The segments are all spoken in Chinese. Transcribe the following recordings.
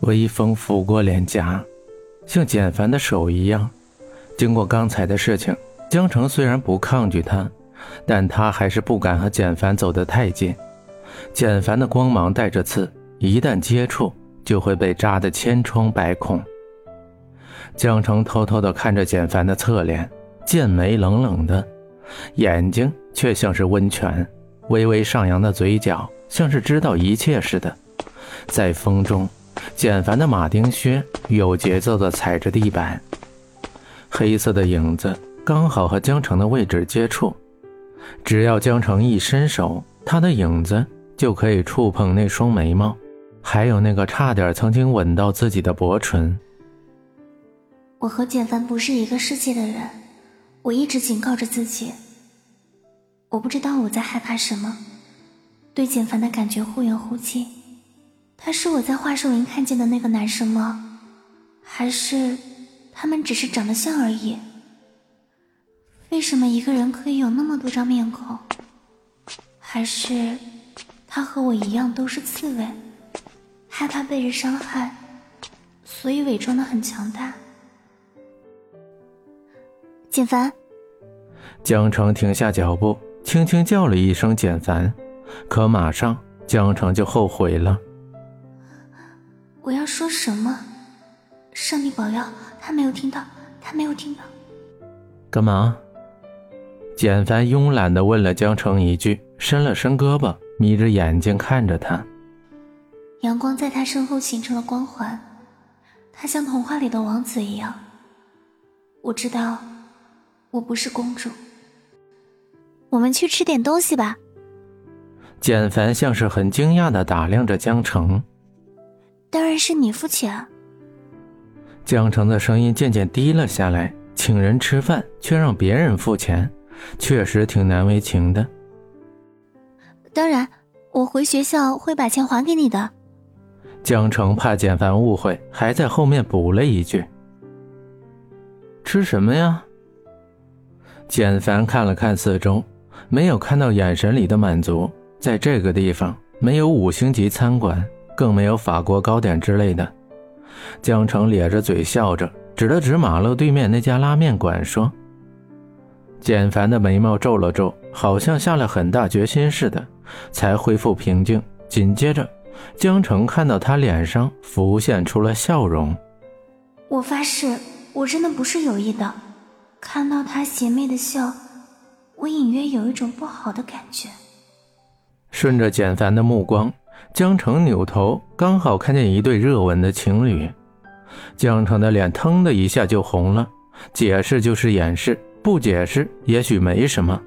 微风拂过脸颊，像简凡的手一样。经过刚才的事情，江城虽然不抗拒他，但他还是不敢和简凡走得太近。简凡的光芒带着刺，一旦接触，就会被扎得千疮百孔。江城偷偷地看着简凡的侧脸，剑眉冷冷的，眼睛却像是温泉，微微上扬的嘴角像是知道一切似的。在风中，简凡的马丁靴有节奏地踩着地板，黑色的影子刚好和江城的位置接触，只要江城一伸手，他的影子就可以触碰那双眉毛，还有那个差点曾经吻到自己的薄唇。我和简凡不是一个世界的人，我一直警告着自己。我不知道我在害怕什么，对简凡的感觉忽远忽近。他是我在华寿林看见的那个男生吗？还是他们只是长得像而已？为什么一个人可以有那么多张面孔？还是他和我一样都是刺猬，害怕被人伤害，所以伪装的很强大？简凡，江城停下脚步，轻轻叫了一声“简凡”，可马上江城就后悔了。我要说什么？上帝保佑，他没有听到，他没有听到。干嘛？简凡慵懒的问了江城一句，伸了伸胳膊，眯着眼睛看着他。阳光在他身后形成了光环，他像童话里的王子一样。我知道。我不是公主。我们去吃点东西吧。简凡像是很惊讶的打量着江城。当然是你付钱。江城的声音渐渐低了下来，请人吃饭却让别人付钱，确实挺难为情的。当然，我回学校会把钱还给你的。江城怕简凡误会，还在后面补了一句：“吃什么呀？”简凡看了看四周，没有看到眼神里的满足。在这个地方，没有五星级餐馆，更没有法国糕点之类的。江城咧着嘴笑着，指了指马路对面那家拉面馆，说：“简凡的眉毛皱了皱，好像下了很大决心似的，才恢复平静。紧接着，江城看到他脸上浮现出了笑容。我发誓，我真的不是有意的。”看到他邪魅的笑，我隐约有一种不好的感觉。顺着简凡的目光，江城扭头，刚好看见一对热吻的情侣。江城的脸腾的一下就红了。解释就是掩饰，不解释也许没什么。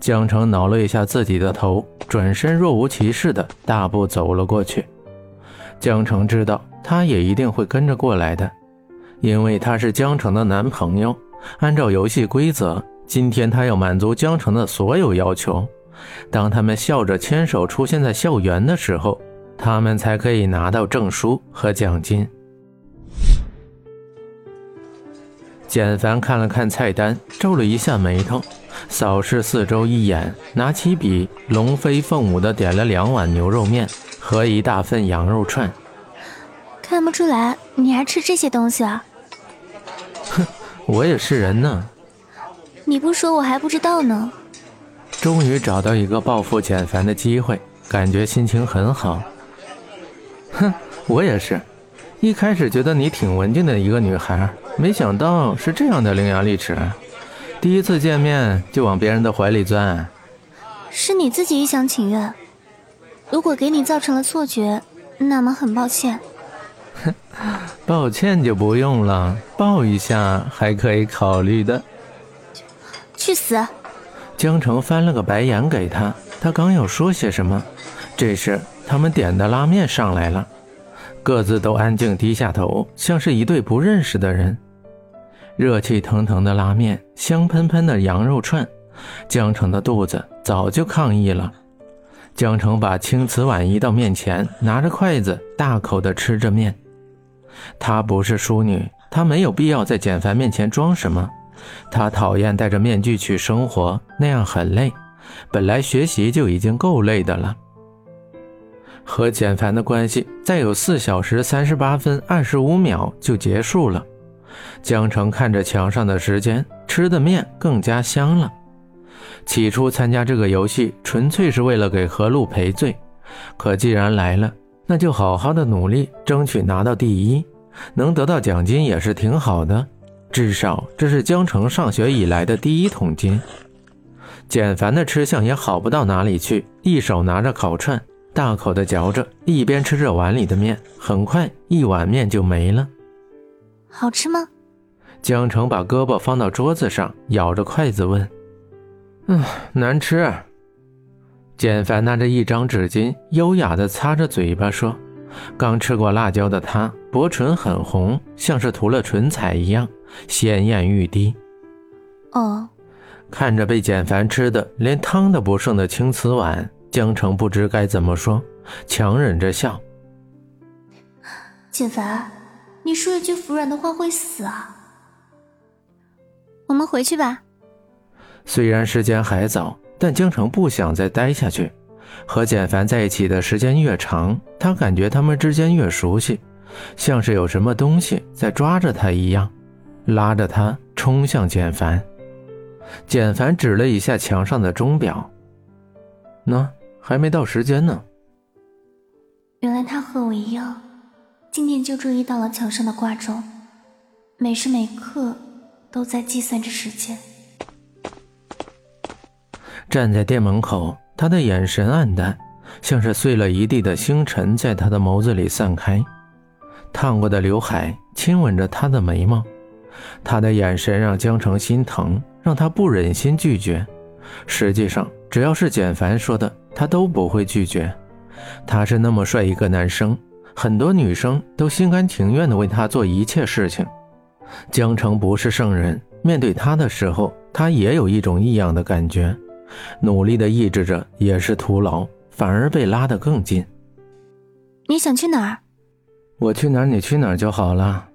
江城挠了一下自己的头，转身若无其事的大步走了过去。江城知道他也一定会跟着过来的，因为他是江城的男朋友。按照游戏规则，今天他要满足江城的所有要求。当他们笑着牵手出现在校园的时候，他们才可以拿到证书和奖金。简凡看了看菜单，皱了一下眉头，扫视四周一眼，拿起笔，龙飞凤舞的点了两碗牛肉面和一大份羊肉串。看不出来你还吃这些东西啊？哼。我也是人呢，你不说我还不知道呢。终于找到一个报复简凡的机会，感觉心情很好。哼，我也是，一开始觉得你挺文静的一个女孩，没想到是这样的伶牙俐齿。第一次见面就往别人的怀里钻，是你自己一厢情愿。如果给你造成了错觉，那么很抱歉。哼。抱歉就不用了，抱一下还可以考虑的。去死！江城翻了个白眼给他，他刚要说些什么，这时他们点的拉面上来了，各自都安静低下头，像是一对不认识的人。热气腾腾的拉面，香喷喷的羊肉串，江城的肚子早就抗议了。江城把青瓷碗移到面前，拿着筷子大口地吃着面。她不是淑女，她没有必要在简凡面前装什么。他讨厌戴着面具去生活，那样很累。本来学习就已经够累的了。和简凡的关系再有四小时三十八分二十五秒就结束了。江城看着墙上的时间，吃的面更加香了。起初参加这个游戏纯粹是为了给何路赔罪，可既然来了，那就好好的努力，争取拿到第一，能得到奖金也是挺好的。至少这是江城上学以来的第一桶金。简凡的吃相也好不到哪里去，一手拿着烤串，大口的嚼着，一边吃着碗里的面，很快一碗面就没了。好吃吗？江城把胳膊放到桌子上，咬着筷子问：“嗯，难吃。”简凡拿着一张纸巾，优雅的擦着嘴巴说：“刚吃过辣椒的他，薄唇很红，像是涂了唇彩一样，鲜艳欲滴。”哦。看着被简凡吃的连汤都不剩的青瓷碗，江城不知该怎么说，强忍着笑。简凡，你说一句服软的话会死啊！我们回去吧。虽然时间还早，但江城不想再待下去。和简凡在一起的时间越长，他感觉他们之间越熟悉，像是有什么东西在抓着他一样，拉着他冲向简凡。简凡指了一下墙上的钟表，那还没到时间呢。原来他和我一样，今天就注意到了墙上的挂钟，每时每刻都在计算着时间。站在店门口，他的眼神黯淡，像是碎了一地的星辰在他的眸子里散开。烫过的刘海亲吻着他的眉毛，他的眼神让江城心疼。让他不忍心拒绝。实际上，只要是简凡说的，他都不会拒绝。他是那么帅一个男生，很多女生都心甘情愿地为他做一切事情。江城不是圣人，面对他的时候，他也有一种异样的感觉，努力地抑制着也是徒劳，反而被拉得更近。你想去哪儿？我去哪儿，你去哪儿就好了。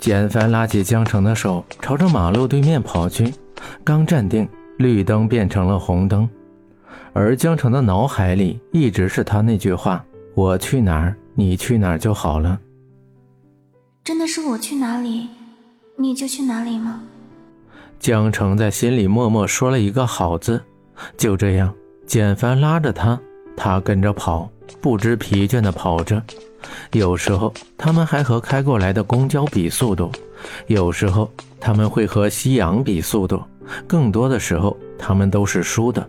简凡拉起江城的手，朝着马路对面跑去。刚站定，绿灯变成了红灯，而江城的脑海里一直是他那句话：“我去哪儿，你去哪儿就好了。”真的是我去哪里，你就去哪里吗？江城在心里默默说了一个“好”字。就这样，简凡拉着他，他跟着跑，不知疲倦地跑着。有时候他们还和开过来的公交比速度，有时候他们会和夕阳比速度，更多的时候他们都是输的，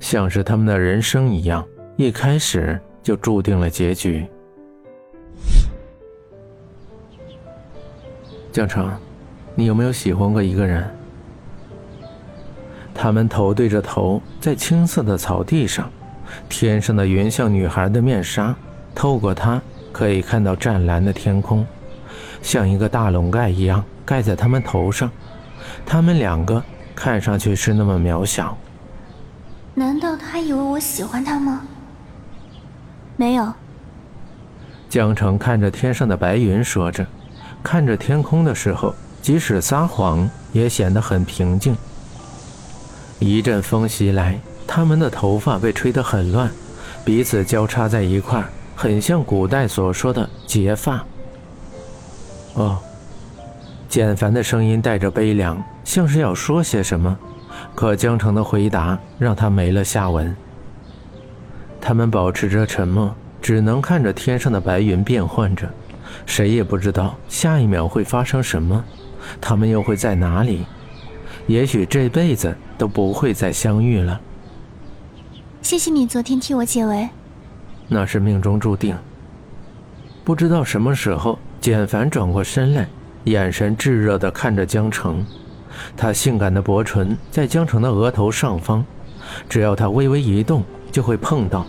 像是他们的人生一样，一开始就注定了结局。江城，你有没有喜欢过一个人？他们头对着头，在青色的草地上，天上的云像女孩的面纱。透过它，可以看到湛蓝的天空，像一个大笼盖一样盖在他们头上。他们两个看上去是那么渺小。难道他以为我喜欢他吗？没有。江城看着天上的白云，说着，看着天空的时候，即使撒谎也显得很平静。一阵风袭来，他们的头发被吹得很乱，彼此交叉在一块儿。很像古代所说的结发。哦，简凡的声音带着悲凉，像是要说些什么，可江城的回答让他没了下文。他们保持着沉默，只能看着天上的白云变换着，谁也不知道下一秒会发生什么，他们又会在哪里？也许这辈子都不会再相遇了。谢谢你昨天替我解围。那是命中注定。不知道什么时候，简凡转过身来，眼神炙热地看着江城。他性感的薄唇在江城的额头上方，只要他微微一动，就会碰到。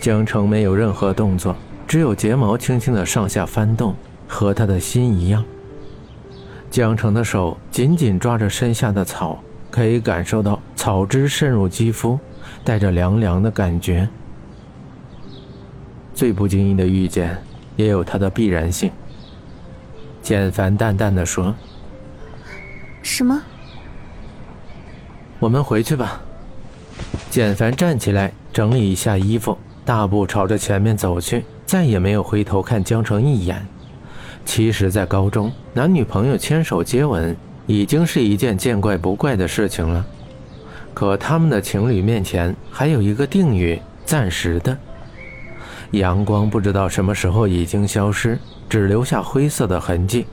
江城没有任何动作，只有睫毛轻轻的上下翻动，和他的心一样。江城的手紧紧抓着身下的草，可以感受到草汁渗入肌肤，带着凉凉的感觉。最不经意的遇见，也有它的必然性。简凡淡淡的说：“什么？我们回去吧。”简凡站起来，整理一下衣服，大步朝着前面走去，再也没有回头看江城一眼。其实，在高中，男女朋友牵手接吻已经是一件见怪不怪的事情了。可他们的情侣面前还有一个定语：暂时的。阳光不知道什么时候已经消失，只留下灰色的痕迹。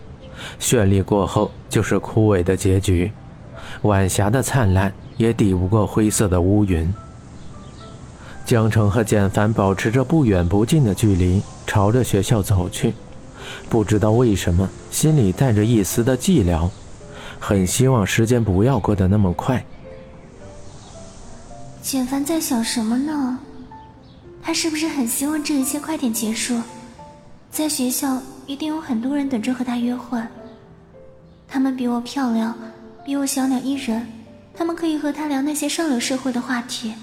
绚丽过后就是枯萎的结局，晚霞的灿烂也抵不过灰色的乌云。江城和简凡保持着不远不近的距离，朝着学校走去。不知道为什么，心里带着一丝的寂寥，很希望时间不要过得那么快。简凡在想什么呢？他是不是很希望这一切快点结束？在学校一定有很多人等着和他约会。他们比我漂亮，比我小鸟依人，他们可以和他聊那些上流社会的话题。